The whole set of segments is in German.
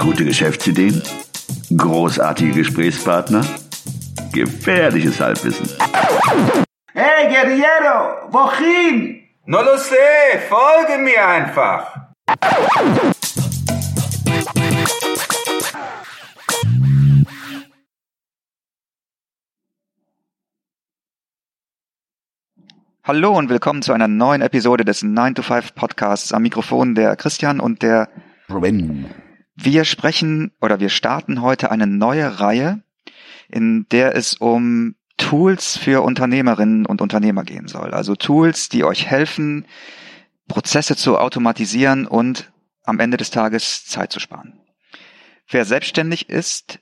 Gute Geschäftsideen? Großartige Gesprächspartner? Gefährliches Halbwissen. Hey Guerriero, wohin? No lo sé, folge mir einfach. Hallo und willkommen zu einer neuen Episode des 9 to 5 Podcasts. Am Mikrofon der Christian und der Robin. Wir sprechen oder wir starten heute eine neue Reihe, in der es um Tools für Unternehmerinnen und Unternehmer gehen soll. Also Tools, die euch helfen, Prozesse zu automatisieren und am Ende des Tages Zeit zu sparen. Wer selbstständig ist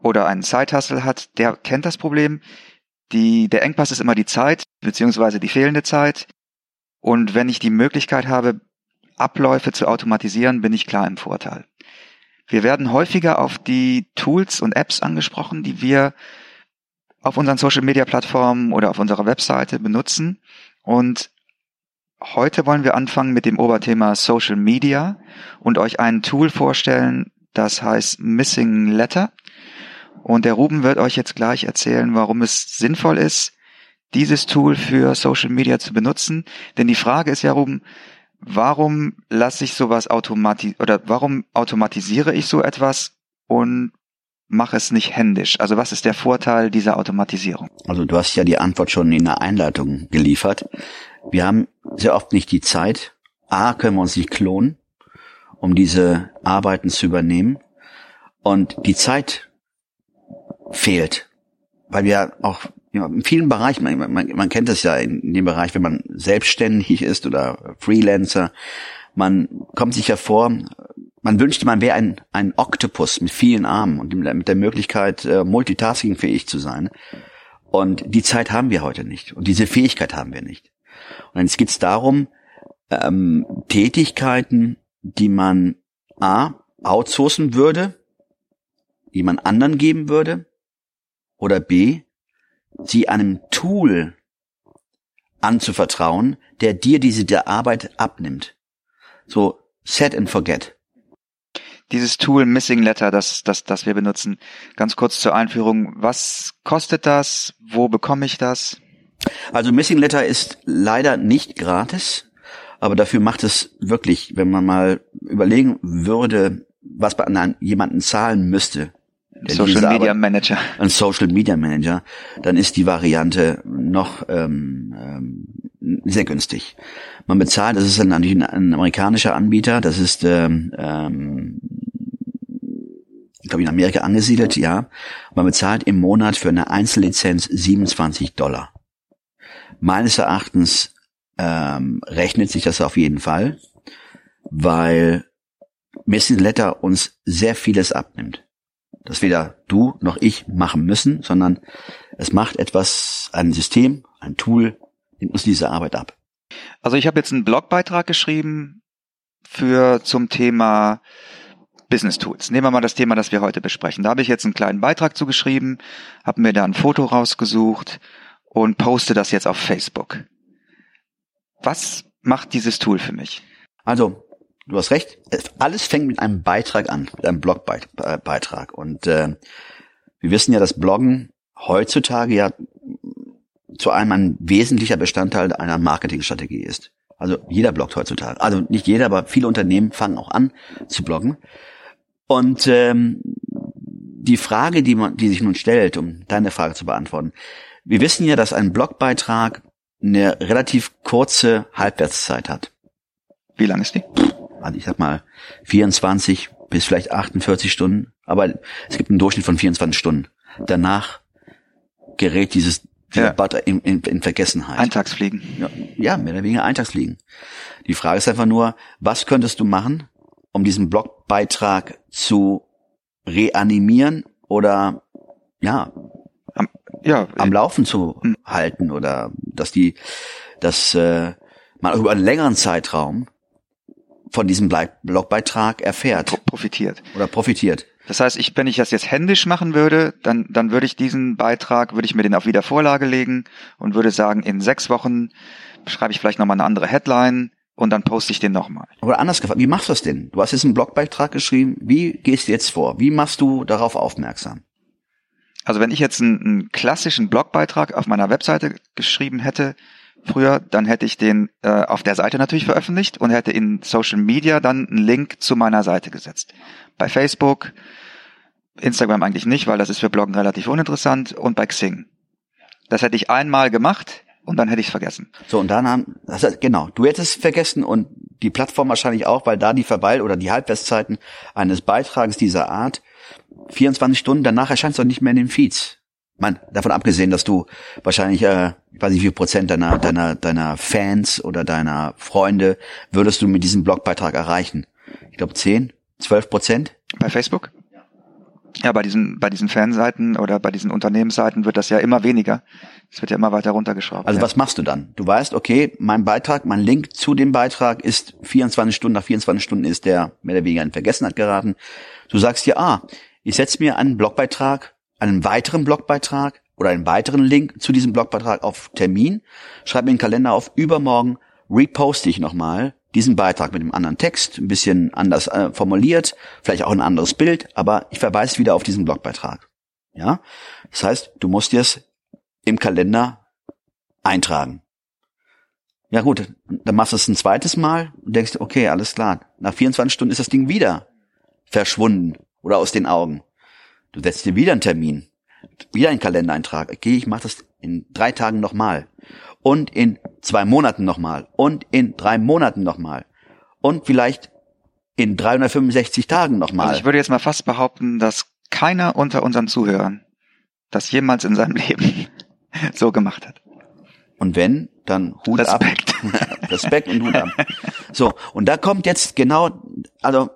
oder einen Zeithassel hat, der kennt das Problem. Die, der Engpass ist immer die Zeit, beziehungsweise die fehlende Zeit. Und wenn ich die Möglichkeit habe, Abläufe zu automatisieren, bin ich klar im Vorteil. Wir werden häufiger auf die Tools und Apps angesprochen, die wir auf unseren Social Media Plattformen oder auf unserer Webseite benutzen. Und heute wollen wir anfangen mit dem Oberthema Social Media und euch ein Tool vorstellen, das heißt Missing Letter. Und der Ruben wird euch jetzt gleich erzählen, warum es sinnvoll ist, dieses Tool für Social Media zu benutzen. Denn die Frage ist ja, Ruben, warum lasse ich sowas automati oder warum automatisiere ich so etwas und mache es nicht händisch? Also was ist der Vorteil dieser Automatisierung? Also du hast ja die Antwort schon in der Einleitung geliefert. Wir haben sehr oft nicht die Zeit. A, können wir uns nicht klonen, um diese Arbeiten zu übernehmen. Und die Zeit fehlt, weil wir auch ja, in vielen Bereichen, man, man, man kennt das ja in, dem Bereich, wenn man selbstständig ist oder Freelancer, man kommt sich ja vor, man wünschte, man wäre ein, ein Oktopus mit vielen Armen und mit der Möglichkeit, äh, multitaskingfähig zu sein. Und die Zeit haben wir heute nicht. Und diese Fähigkeit haben wir nicht. Und jetzt geht es darum, ähm, Tätigkeiten, die man A, outsourcen würde, die man anderen geben würde, oder B, sie einem Tool anzuvertrauen, der dir diese der Arbeit abnimmt. So set and forget. Dieses Tool Missing Letter, das, das, das wir benutzen, ganz kurz zur Einführung. Was kostet das? Wo bekomme ich das? Also Missing Letter ist leider nicht gratis, aber dafür macht es wirklich, wenn man mal überlegen würde, was man an jemanden zahlen müsste, Social Media Arbeit, Manager. Ein Social Media Manager, dann ist die Variante noch ähm, ähm, sehr günstig. Man bezahlt, das ist dann natürlich ein, ein amerikanischer Anbieter, das ist ähm, ähm, ich glaube in Amerika angesiedelt, ja. Man bezahlt im Monat für eine Einzellizenz 27 Dollar. Meines Erachtens ähm, rechnet sich das auf jeden Fall, weil Messing Letter uns sehr vieles abnimmt das weder du noch ich machen müssen, sondern es macht etwas, ein System, ein Tool, nimmt uns diese Arbeit ab. Also ich habe jetzt einen Blogbeitrag geschrieben für zum Thema Business Tools. Nehmen wir mal das Thema, das wir heute besprechen. Da habe ich jetzt einen kleinen Beitrag zugeschrieben, habe mir da ein Foto rausgesucht und poste das jetzt auf Facebook. Was macht dieses Tool für mich? Also du hast recht, alles fängt mit einem Beitrag an, mit einem Blogbeitrag. Und äh, wir wissen ja, dass Bloggen heutzutage ja zu einem ein wesentlicher Bestandteil einer Marketingstrategie ist. Also jeder bloggt heutzutage. Also nicht jeder, aber viele Unternehmen fangen auch an zu bloggen. Und ähm, die Frage, die man, die sich nun stellt, um deine Frage zu beantworten, wir wissen ja, dass ein Blogbeitrag eine relativ kurze Halbwertszeit hat. Wie lang ist die? Also ich sag mal 24 bis vielleicht 48 Stunden, aber es gibt einen Durchschnitt von 24 Stunden. Danach gerät dieses dieser ja. Butter in, in, in Vergessenheit. Eintagsfliegen. Ja, ja, mehr oder weniger Eintagsfliegen. Die Frage ist einfach nur, was könntest du machen, um diesen Blogbeitrag zu reanimieren oder ja, am, ja, am Laufen zu hm. halten oder dass die, dass äh, man über einen längeren Zeitraum von diesem Blogbeitrag erfährt. Profitiert. Oder profitiert. Das heißt, ich, wenn ich das jetzt händisch machen würde, dann, dann würde ich diesen Beitrag, würde ich mir den auf Wiedervorlage legen und würde sagen, in sechs Wochen schreibe ich vielleicht nochmal eine andere Headline, und dann poste ich den nochmal. Oder anders gefragt, wie machst du das denn? Du hast jetzt einen Blogbeitrag geschrieben. Wie gehst du jetzt vor? Wie machst du darauf aufmerksam? Also wenn ich jetzt einen, einen klassischen Blogbeitrag auf meiner Webseite geschrieben hätte, früher, dann hätte ich den äh, auf der Seite natürlich veröffentlicht und hätte in Social Media dann einen Link zu meiner Seite gesetzt. Bei Facebook, Instagram eigentlich nicht, weil das ist für Bloggen relativ uninteressant und bei Xing. Das hätte ich einmal gemacht und dann hätte ich es vergessen. So, und dann haben, heißt, genau, du hättest es vergessen und die Plattform wahrscheinlich auch, weil da die Verweil- oder die Halbwertszeiten eines Beitrages dieser Art 24 Stunden danach erscheint es doch nicht mehr in den Feeds. Man, davon abgesehen, dass du wahrscheinlich, äh, ich weiß nicht, wie viel Prozent deiner, deiner, deiner Fans oder deiner Freunde würdest du mit diesem Blogbeitrag erreichen? Ich glaube 10, 12 Prozent? Bei Facebook? Ja, bei diesen, bei diesen Fanseiten oder bei diesen Unternehmensseiten wird das ja immer weniger. Es wird ja immer weiter runtergeschraubt. Also ja. was machst du dann? Du weißt, okay, mein Beitrag, mein Link zu dem Beitrag ist 24 Stunden, nach 24 Stunden ist der mehr oder weniger in Vergessenheit geraten. Du sagst dir, ah, ich setze mir einen Blogbeitrag, einen weiteren Blogbeitrag oder einen weiteren Link zu diesem Blogbeitrag auf Termin, schreibe mir einen Kalender auf, übermorgen reposte ich nochmal diesen Beitrag mit einem anderen Text, ein bisschen anders äh, formuliert, vielleicht auch ein anderes Bild, aber ich verweise wieder auf diesen Blogbeitrag. Ja, das heißt, du musst dir es im Kalender eintragen. Ja gut, dann machst du es ein zweites Mal und denkst, okay, alles klar. Nach 24 Stunden ist das Ding wieder verschwunden oder aus den Augen. Du setzt dir wieder einen Termin, wieder einen Kalendereintrag. Okay, ich mache das in drei Tagen nochmal und in zwei Monaten nochmal und in drei Monaten nochmal und vielleicht in 365 Tagen nochmal. Also ich würde jetzt mal fast behaupten, dass keiner unter unseren Zuhörern das jemals in seinem Leben so gemacht hat. Und wenn, dann Hut Respekt. ab. Respekt und Hut ab. So, und da kommt jetzt genau, also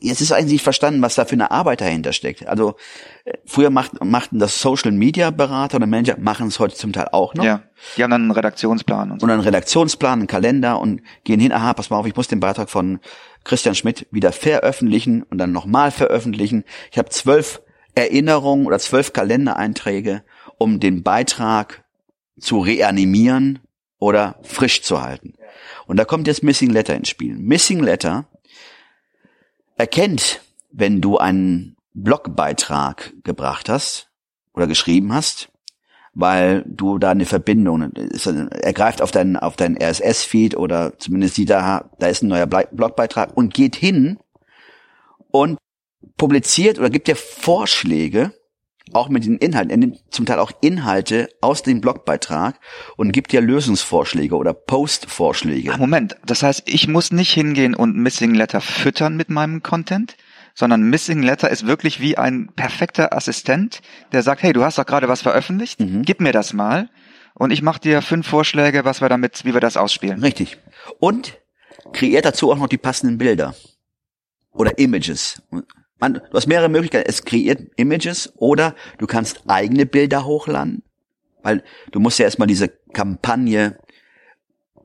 jetzt ist eigentlich verstanden, was da für eine Arbeit dahinter steckt. Also früher macht, machten das Social Media Berater oder Manager, machen es heute zum Teil auch noch. Ja, die haben dann einen Redaktionsplan und so. Und einen Redaktionsplan, einen Kalender und gehen hin, aha, pass mal auf, ich muss den Beitrag von Christian Schmidt wieder veröffentlichen und dann nochmal veröffentlichen. Ich habe zwölf Erinnerungen oder zwölf Kalendereinträge, um den Beitrag zu reanimieren oder frisch zu halten. Und da kommt jetzt Missing Letter ins Spiel. Missing Letter erkennt, wenn du einen Blogbeitrag gebracht hast oder geschrieben hast, weil du da eine Verbindung, er greift auf deinen, auf deinen RSS-Feed oder zumindest sieht da, da ist ein neuer Blogbeitrag und geht hin und publiziert oder gibt dir Vorschläge, auch mit den Inhalten. Er nimmt zum Teil auch Inhalte aus dem Blogbeitrag und gibt dir Lösungsvorschläge oder Postvorschläge. Moment, das heißt, ich muss nicht hingehen und Missing Letter füttern mit meinem Content, sondern Missing Letter ist wirklich wie ein perfekter Assistent, der sagt, hey, du hast doch gerade was veröffentlicht, Mhm. gib mir das mal und ich mache dir fünf Vorschläge, was wir damit, wie wir das ausspielen. Richtig. Und kreiert dazu auch noch die passenden Bilder oder Images. Man, du hast mehrere Möglichkeiten. Es kreiert Images oder du kannst eigene Bilder hochladen, weil du musst ja erstmal diese Kampagne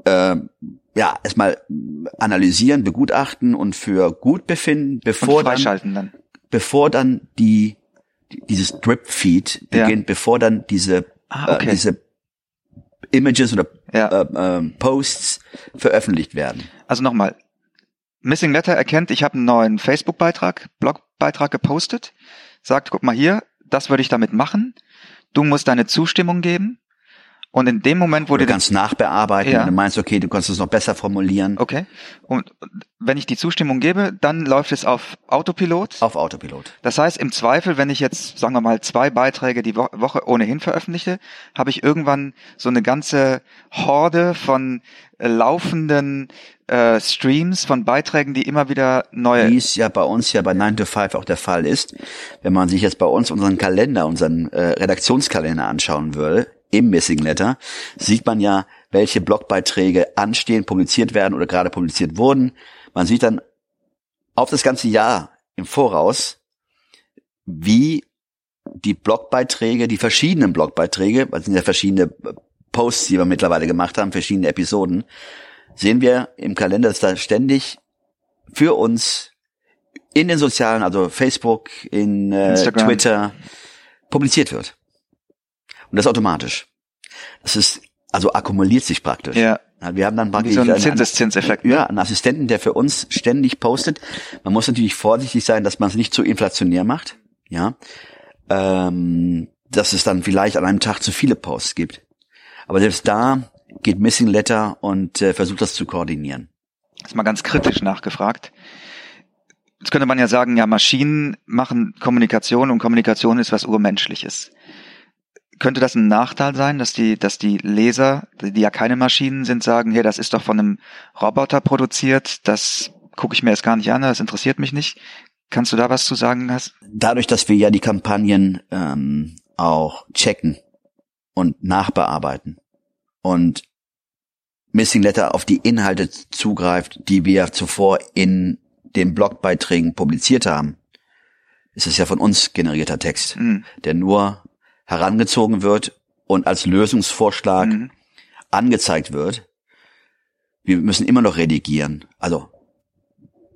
äh, ja erstmal analysieren, begutachten und für gut befinden, bevor Und dann dann. bevor dann die, die dieses Drip Feed Ja. beginnt, bevor dann diese Ah, okay. äh, diese Images oder Ja. äh, äh, Posts veröffentlicht werden. Also nochmal. Missing Letter erkennt, ich habe einen neuen Facebook-Beitrag, Blogbeitrag gepostet, sagt, guck mal hier, das würde ich damit machen. Du musst deine Zustimmung geben. Und in dem Moment, wo du du kannst nachbearbeiten, Ja. du meinst, okay, du kannst es noch besser formulieren. Okay. Und wenn ich die Zustimmung gebe, dann läuft es auf Autopilot. Auf Autopilot. Das heißt, im Zweifel, wenn ich jetzt, sagen wir mal, zwei Beiträge die Wo Woche ohnehin veröffentliche, habe ich irgendwann so eine ganze Horde von äh, laufenden äh, Streams, von Beiträgen, die immer wieder neue... Wie es ja bei uns ja bei 9 to 5 auch der Fall ist. Wenn man sich jetzt bei uns unseren Kalender, unseren äh, Redaktionskalender anschauen würde, im Missing Letter, sieht man ja, welche Blogbeiträge anstehen, publiziert werden oder gerade publiziert wurden. Man sieht dann auf das ganze Jahr im Voraus, wie die Blogbeiträge, die verschiedenen Blogbeiträge, weil es sind ja verschiedene Posts, die wir mittlerweile gemacht haben, verschiedene Episoden, sehen wir im Kalender, dass da ständig für uns in den sozialen, also Facebook, in äh. Twitter, publiziert wird. Und das automatisch. Das ist also akkumuliert sich praktisch. Ja. Wir haben dann praktisch so ein einen- Zinseszinseffekt. ne? Ja, einen Assistenten, der für uns ständig postet. Man muss natürlich vorsichtig sein, dass man es nicht zu inflationär macht. Ja, ähm, dass es dann vielleicht an einem Tag zu viele Posts gibt. Aber selbst da geht Missing Letter und äh, versucht das zu koordinieren. Jetzt mal ganz kritisch nachgefragt. Jetzt könnte man ja sagen, ja, Maschinen machen Kommunikation und Kommunikation ist was Urmenschliches. Könnte das ein Nachteil sein, dass die, dass die Leser, die ja keine Maschinen sind, sagen, hey, das ist doch von einem Roboter produziert, das gucke ich mir jetzt gar nicht an, das interessiert mich nicht. Kannst du da was zu sagen? Hast? Dadurch, dass wir ja die Kampagnen ähm, auch checken und nachbearbeiten und Missing Letter auf die Inhalte zugreift, die wir zuvor in den Blogbeiträgen publiziert haben, ist es ja von uns generierter Text, Hm, der nur herangezogen wird und als Lösungsvorschlag hm, angezeigt wird. Wir müssen immer noch redigieren. Also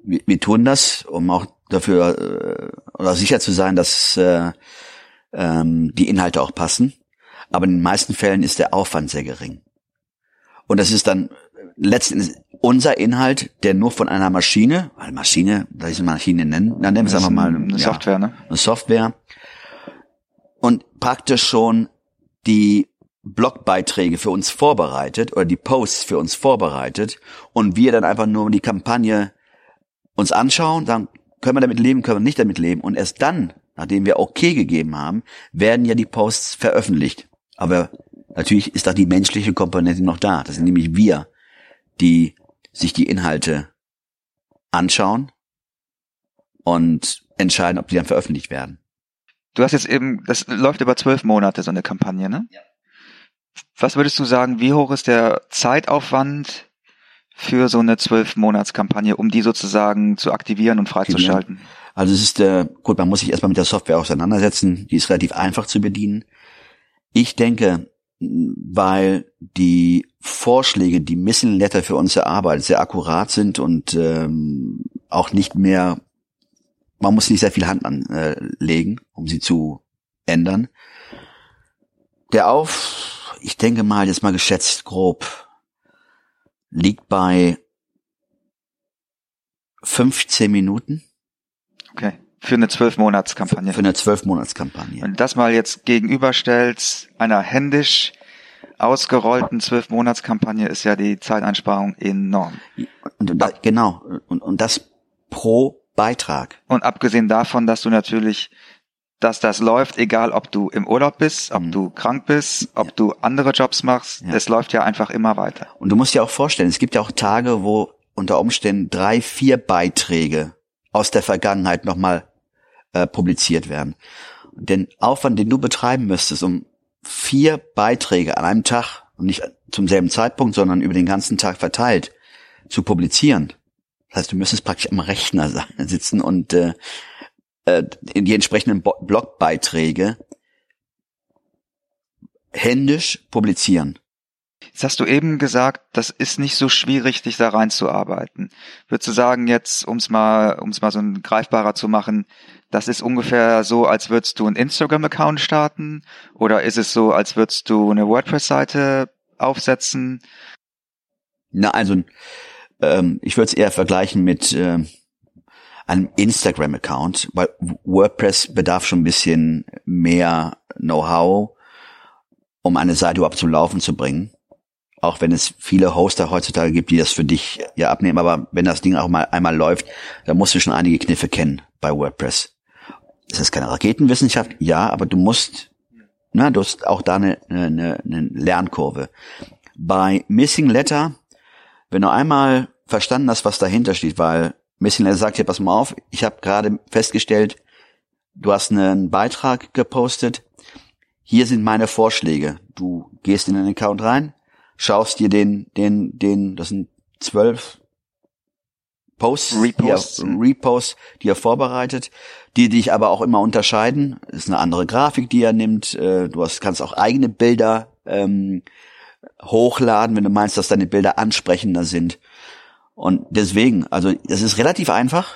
wir, wir tun das, um auch dafür äh, oder sicher zu sein, dass äh, ähm, die Inhalte auch passen. Aber in den meisten Fällen ist der Aufwand sehr gering. Und das ist dann letzten Endes unser Inhalt, der nur von einer Maschine, weil Maschine, da ist eine Maschine nennen, dann nennen wir es einfach mal eine ja, Software, ne? eine Software und praktisch schon die Blogbeiträge für uns vorbereitet oder die Posts für uns vorbereitet und wir dann einfach nur die Kampagne uns anschauen, sagen, können wir damit leben, können wir nicht damit leben und erst dann, nachdem wir okay gegeben haben, werden ja die Posts veröffentlicht. Aber natürlich ist da die menschliche Komponente noch da. Das sind nämlich wir, die sich die Inhalte anschauen und entscheiden, ob die dann veröffentlicht werden. Du hast jetzt eben, das läuft über zwölf Monate, so eine Kampagne, ne? Ja. Was würdest du sagen, wie hoch ist der Zeitaufwand für so eine zwölf Monatskampagne, um die sozusagen zu aktivieren und freizuschalten? Also es ist, äh, gut, man muss sich erstmal mit der Software auseinandersetzen. Die ist relativ einfach zu bedienen. Ich denke, weil die Vorschläge, die Missing Letter für uns erarbeitet, sehr akkurat sind und ähm, auch nicht mehr, man muss nicht sehr viel Hand anlegen, um sie zu ändern. Der Auf, ich denke mal, jetzt mal geschätzt grob, liegt bei 15 Minuten Okay. Für eine zwölf Monatskampagne. für eine 12-Monats-Kampagne. Wenn du das mal jetzt gegenüberstellst, einer händisch ausgerollten zwölf Monatskampagne ist ja die Zeiteinsparung enorm. Und, da, genau. Und, und das pro Beitrag. Und abgesehen davon, dass du natürlich, dass das läuft, egal ob du im Urlaub bist, ob Mhm. du krank bist, ob du andere Jobs machst, Ja. es läuft ja einfach immer weiter. Und du musst dir auch vorstellen, es gibt ja auch Tage, wo unter Umständen drei, vier Beiträge aus der Vergangenheit nochmal äh, publiziert werden. Den Aufwand, den du betreiben müsstest, um vier Beiträge an einem Tag und nicht zum selben Zeitpunkt, sondern über den ganzen Tag verteilt zu publizieren. Das heißt, du müsstest praktisch am Rechner sitzen und äh, äh, die entsprechenden Bo Blogbeiträge händisch publizieren. Jetzt hast du eben gesagt, das ist nicht so schwierig, dich da reinzuarbeiten. Würdest du sagen jetzt, um es mal, um es mal so ein greifbarer zu machen, das ist ungefähr so, als würdest du einen Instagram-Account starten? Oder ist es so, als würdest du eine WordPress-Seite aufsetzen? Na, also ähm, ich würde es eher vergleichen mit ähm, einem Instagram-Account, weil WordPress bedarf schon ein bisschen mehr Know-how, um eine Seite überhaupt zum Laufen zu bringen. Auch wenn es viele Hoster heutzutage gibt, die das für dich ja abnehmen, aber wenn das Ding auch mal einmal läuft, dann musst du schon einige Kniffe kennen bei WordPress. Es ist keine Raketenwissenschaft, ja, aber du musst, na, du hast auch da eine, eine, eine Lernkurve. Bei Missing Letter wenn du einmal verstanden hast, was dahinter steht, weil Missing Letter sagt dir, pass mal auf, ich habe gerade festgestellt, du hast einen Beitrag gepostet, hier sind meine Vorschläge. Du gehst in den Account rein, schaust dir den, den, den, das sind zwölf Posts, Reposts. Die er, Reposts, die er vorbereitet, die dich aber auch immer unterscheiden. Das ist eine andere Grafik, die er nimmt. Äh, Du hast, kannst auch eigene Bilder ähm, hochladen, wenn du meinst, dass deine Bilder ansprechender sind. Und deswegen, also es ist relativ einfach.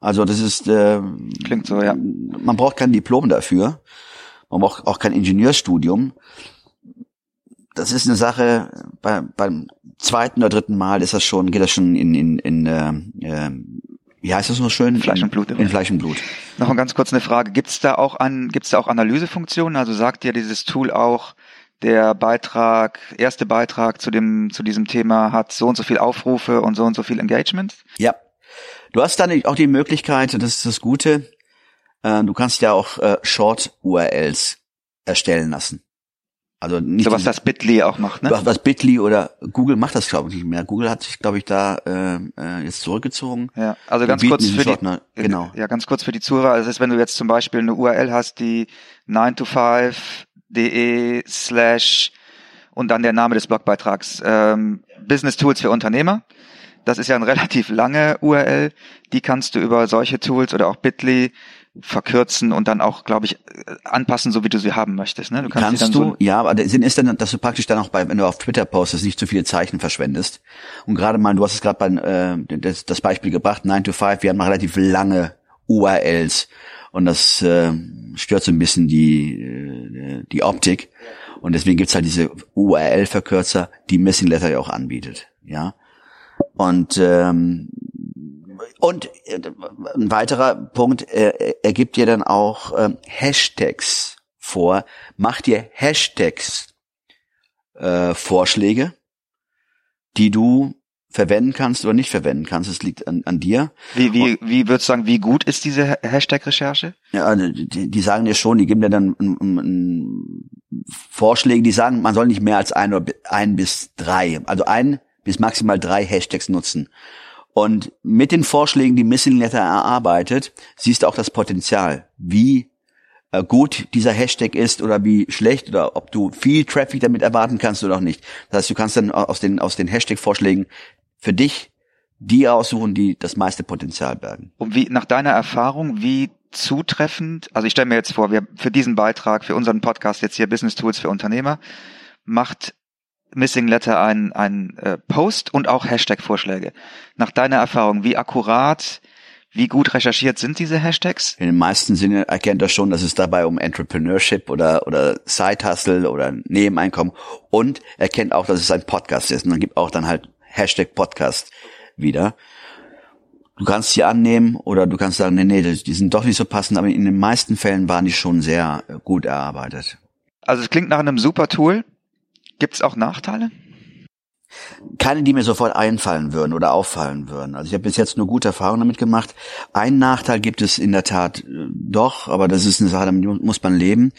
Also das ist, äh, Klingt so, ja. man braucht kein Diplom dafür. Man braucht auch kein Ingenieurstudium. Das ist eine Sache, bei, beim zweiten oder dritten Mal ist das schon, geht das schon in, in, in äh, äh, wie heißt das noch schön? Fleisch und Blut. In, in Fleisch und Blut. Noch eine ganz kurz eine Frage. Gibt es da auch an, gibt's da auch Analysefunktionen? Also sagt dir dieses Tool auch, der Beitrag, erste Beitrag zu dem, zu diesem Thema hat so und so viel Aufrufe und so und so viel Engagement? Ja. Du hast dann auch die Möglichkeit, und das ist das Gute, äh, du kannst ja auch äh, Short-URLs erstellen lassen. Also nicht so was das Bitly auch macht, ne? Was, was Bitly oder Google macht das glaube ich nicht mehr. Google hat sich glaube ich da äh, äh, jetzt zurückgezogen. Ja, also ganz kurz für die ne? genau. Ja, ganz kurz für die Zuhörer. Also das ist, wenn du jetzt zum Beispiel eine URL hast, die 9 to 5de slash und dann der Name des Blogbeitrags ähm, Business Tools für Unternehmer. Das ist ja eine relativ lange URL. Die kannst du über solche Tools oder auch Bitly verkürzen und dann auch, glaube ich, anpassen, so wie du sie haben möchtest. Ne? Du kannst, kannst du, so ja, aber der Sinn ist dann, dass du praktisch dann auch bei, wenn du auf Twitter postest, nicht zu viele Zeichen verschwendest. Und gerade mal, du hast es gerade bei äh, das, das Beispiel gebracht, 9 to 5, wir haben noch relativ lange URLs und das äh, stört so ein bisschen die, äh, die Optik. Und deswegen gibt's halt diese URL-Verkürzer, die Missing Letter ja auch anbietet. Ja. Und ähm, und äh, ein weiterer Punkt, er, er gibt dir dann auch ähm, Hashtags vor. Mach dir Hashtags äh, Vorschläge, die du verwenden kannst oder nicht verwenden kannst. Es liegt an, an dir. Wie, wie, wie würdest du sagen, wie gut ist diese Hashtag-Recherche? Ja, also die, die sagen dir schon, die geben dir dann um, um, um Vorschläge, die sagen, man soll nicht mehr als ein oder ein bis drei, also ein bis maximal drei Hashtags nutzen. Und mit den Vorschlägen, die Missing Letter erarbeitet, siehst du auch das Potenzial, wie äh, gut dieser Hashtag ist oder wie schlecht oder ob du viel Traffic damit erwarten kannst oder auch nicht. Das heißt, du kannst dann aus den, aus den Hashtag-Vorschlägen für dich die aussuchen, die das meiste Potenzial bergen. Und wie, nach deiner Erfahrung, wie zutreffend, also ich stelle mir jetzt vor, wir für diesen Beitrag, für unseren Podcast jetzt hier Business Tools für Unternehmer, macht Missing Letter ein, ein äh, Post und auch Hashtag-Vorschläge. Nach deiner Erfahrung, wie akkurat, wie gut recherchiert sind diese Hashtags? In den meisten Sinne erkennt er schon, dass es dabei um Entrepreneurship oder, oder Side-Hustle oder Nebeneinkommen und erkennt auch, dass es ein Podcast ist. Und dann gibt auch dann halt Hashtag Podcast wieder. Du kannst sie annehmen oder du kannst sagen, nee, nee, die sind doch nicht so passend, aber in den meisten Fällen waren die schon sehr gut erarbeitet. Also es klingt nach einem super Tool. Gibt es auch Nachteile? Keine, die mir sofort einfallen würden oder auffallen würden. Also ich habe bis jetzt nur gute Erfahrungen damit gemacht. Ein Nachteil gibt es in der Tat äh, doch, aber das ist eine Sache, damit muss man leben,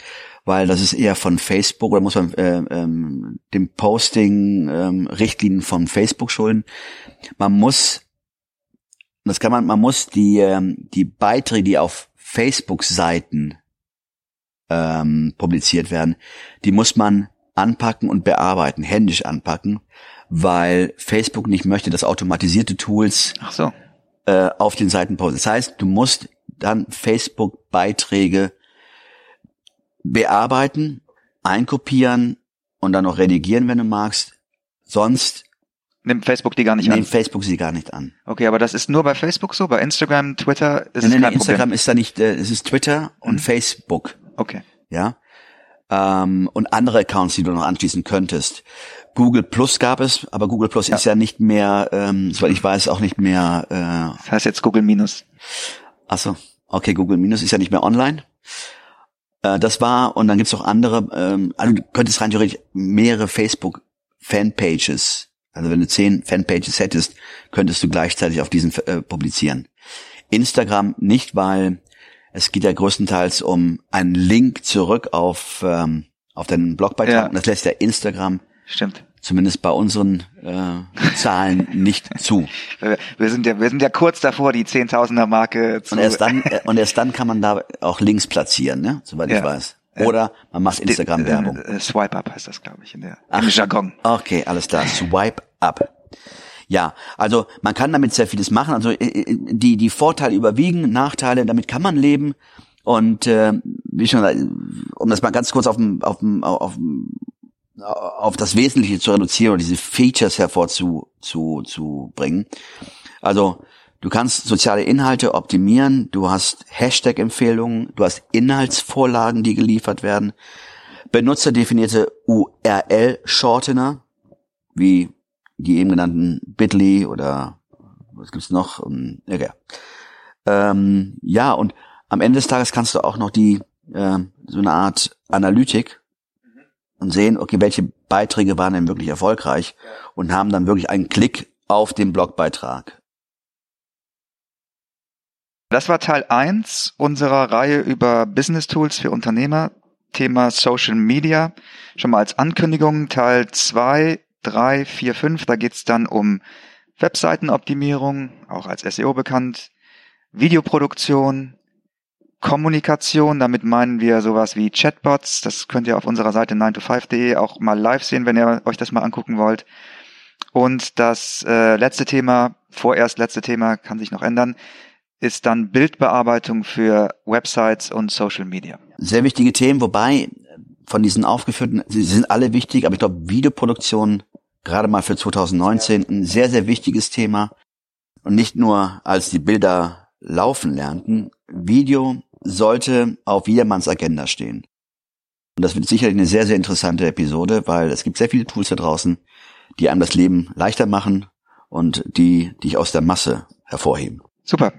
weil das ist eher von Facebook oder muss man äh, ähm, dem Posting ähm, Richtlinien von Facebook schulden. Man muss, das kann man, man muss die ähm, die Beiträge, die auf Facebook-Seiten ähm, publiziert werden, die muss man anpacken und bearbeiten, händisch anpacken, weil Facebook nicht möchte, dass automatisierte Tools Ach so. äh, auf den Seiten posten. Das heißt, du musst dann Facebook-Beiträge bearbeiten, einkopieren und dann noch redigieren, wenn du magst. Sonst nimmt Facebook die gar nicht an. Nimmt Facebook sie gar nicht an. Okay, aber das ist nur bei Facebook so, bei Instagram, Twitter ist nein, es kein Instagram Problem. ist da nicht, äh, es ist Twitter und mhm. Facebook. Okay. Ja ähm, und andere Accounts, die du noch anschließen könntest. Google Plus gab es, aber Google Plus ja. ist ja nicht mehr, ähm, soweit ich weiß, auch nicht mehr. Äh, das heißt jetzt Google Minus. Achso, okay, Google Minus ist ja nicht mehr online. Äh, das war, und dann gibt's auch andere, ähm, also du könntest rein theoretisch mehrere Facebook Fanpages, also wenn du zehn Fanpages hättest, könntest du gleichzeitig auf diesen äh, publizieren. Instagram nicht, weil es geht ja größtenteils um einen Link zurück auf, ähm, auf deinen Blogbeitrag. Ja. Und das lässt ja Instagram. Stimmt. Zumindest bei unseren äh, Zahlen nicht zu. Wir sind ja, wir sind ja kurz davor, die Zehntausender Marke zu. Und erst dann, äh, und erst dann kann man da auch Links platzieren, ne? Soweit ja. ich weiß. Oder man macht Instagram-Werbung. Äh, Swipe Up heißt das, glaube ich, in der Ach, im Jargon. Okay, alles klar. Swipe Up. Ja, also man kann damit sehr vieles machen. Also äh, äh, die die Vorteile überwiegen, Nachteile, damit kann man leben. Und äh, wie schon, um das mal ganz kurz auf, auf, auf, auf das Wesentliche zu reduzieren und diese Features hervorzu zu, zu bringen. Also du kannst soziale Inhalte optimieren, du hast Hashtag-Empfehlungen, du hast Inhaltsvorlagen, die geliefert werden. benutzerdefinierte URL-Shortener, wie die eben genannten Bitly oder was gibt's noch? Um, okay. ähm, ja, und am Ende des Tages kannst du auch noch die äh, so eine Art Analytik und sehen, okay, welche Beiträge waren denn wirklich erfolgreich und haben dann wirklich einen Klick auf den Blogbeitrag. Das war Teil eins unserer Reihe über Business Tools für Unternehmer, Thema Social Media. Schon mal als Ankündigung, Teil zwei, drei, vier, fünf. da geht's dann um Webseitenoptimierung, auch als SEO bekannt, Videoproduktion, Kommunikation, damit meinen wir sowas wie Chatbots, das könnt ihr auf unserer Seite 9to5.de auch mal live sehen, wenn ihr euch das mal angucken wollt. Und das äh, letzte Thema, vorerst letzte Thema, kann sich noch ändern, ist dann Bildbearbeitung für Websites und Social Media. Sehr wichtige Themen, wobei von diesen aufgeführten, sie sind alle wichtig, aber ich glaube, Videoproduktion gerade mal für 2019 ein sehr, sehr wichtiges Thema. Und nicht nur, als die Bilder laufen lernten. Video sollte auf jedermanns Agenda stehen. Und das wird sicherlich eine sehr, sehr interessante Episode, weil es gibt sehr viele Tools da draußen, die einem das Leben leichter machen und die dich aus der Masse hervorheben. Super.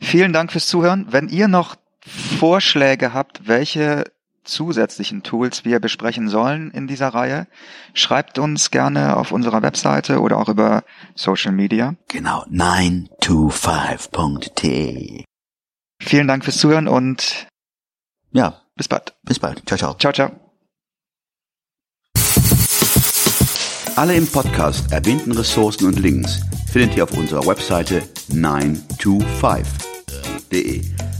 Vielen Dank fürs Zuhören. Wenn ihr noch Vorschläge habt, welche zusätzlichen Tools wir besprechen sollen in dieser Reihe, schreibt uns gerne auf unserer Webseite oder auch über Social Media. Genau, 925.de. Vielen Dank fürs Zuhören und ja, bis bald. Bis bald. Ciao, ciao. Ciao, ciao. Alle im Podcast erwähnten Ressourcen und Links findet ihr auf unserer Webseite 925.de.